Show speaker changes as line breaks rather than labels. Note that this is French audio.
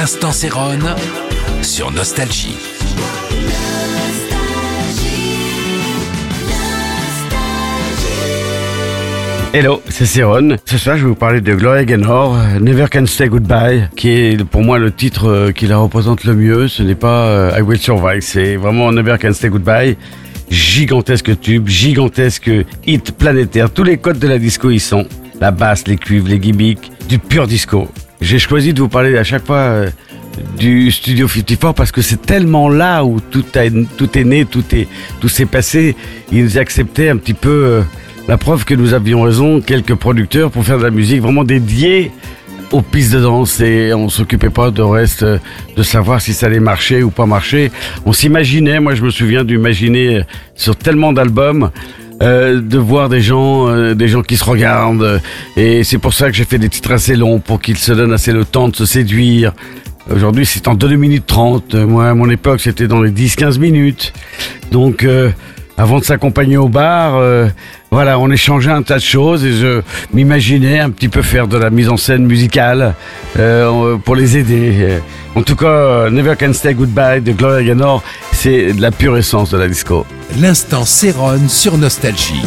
L'instant Sérone sur Nostalgie.
Hello, c'est Céron. Ce soir, je vais vous parler de Gloria Gaynor, Never Can Say Goodbye, qui est pour moi le titre euh, qui la représente le mieux. Ce n'est pas euh, I Will Survive, c'est vraiment Never Can Say Goodbye. Gigantesque tube, gigantesque hit planétaire. Tous les codes de la disco y sont. La basse, les cuivres, les gimmicks, du pur disco. J'ai choisi de vous parler à chaque fois euh, du Studio 54 parce que c'est tellement là où tout, a, tout est né, tout est, tout s'est passé. Ils acceptaient un petit peu euh, la preuve que nous avions raison, quelques producteurs pour faire de la musique vraiment dédiée aux pistes de danse et on s'occupait pas de reste euh, de savoir si ça allait marcher ou pas marcher. On s'imaginait, moi je me souviens d'imaginer sur tellement d'albums euh, de voir des gens, euh, des gens qui se regardent. et c'est pour ça que j'ai fait des titres assez longs pour qu'ils se donnent assez le temps de se séduire. Aujourd'hui, c'est en 2 minutes 30. Euh, Moi, à mon époque, c'était dans les 10-15 minutes. Donc, euh, avant de s'accompagner au bar, euh, voilà, on échangeait un tas de choses et je m'imaginais un petit peu faire de la mise en scène musicale euh, pour les aider. Euh, En tout cas, Never Can Say Goodbye de Gloria Gaynor, c'est de la pure essence de la disco.
L'instant Sérone sur Nostalgie.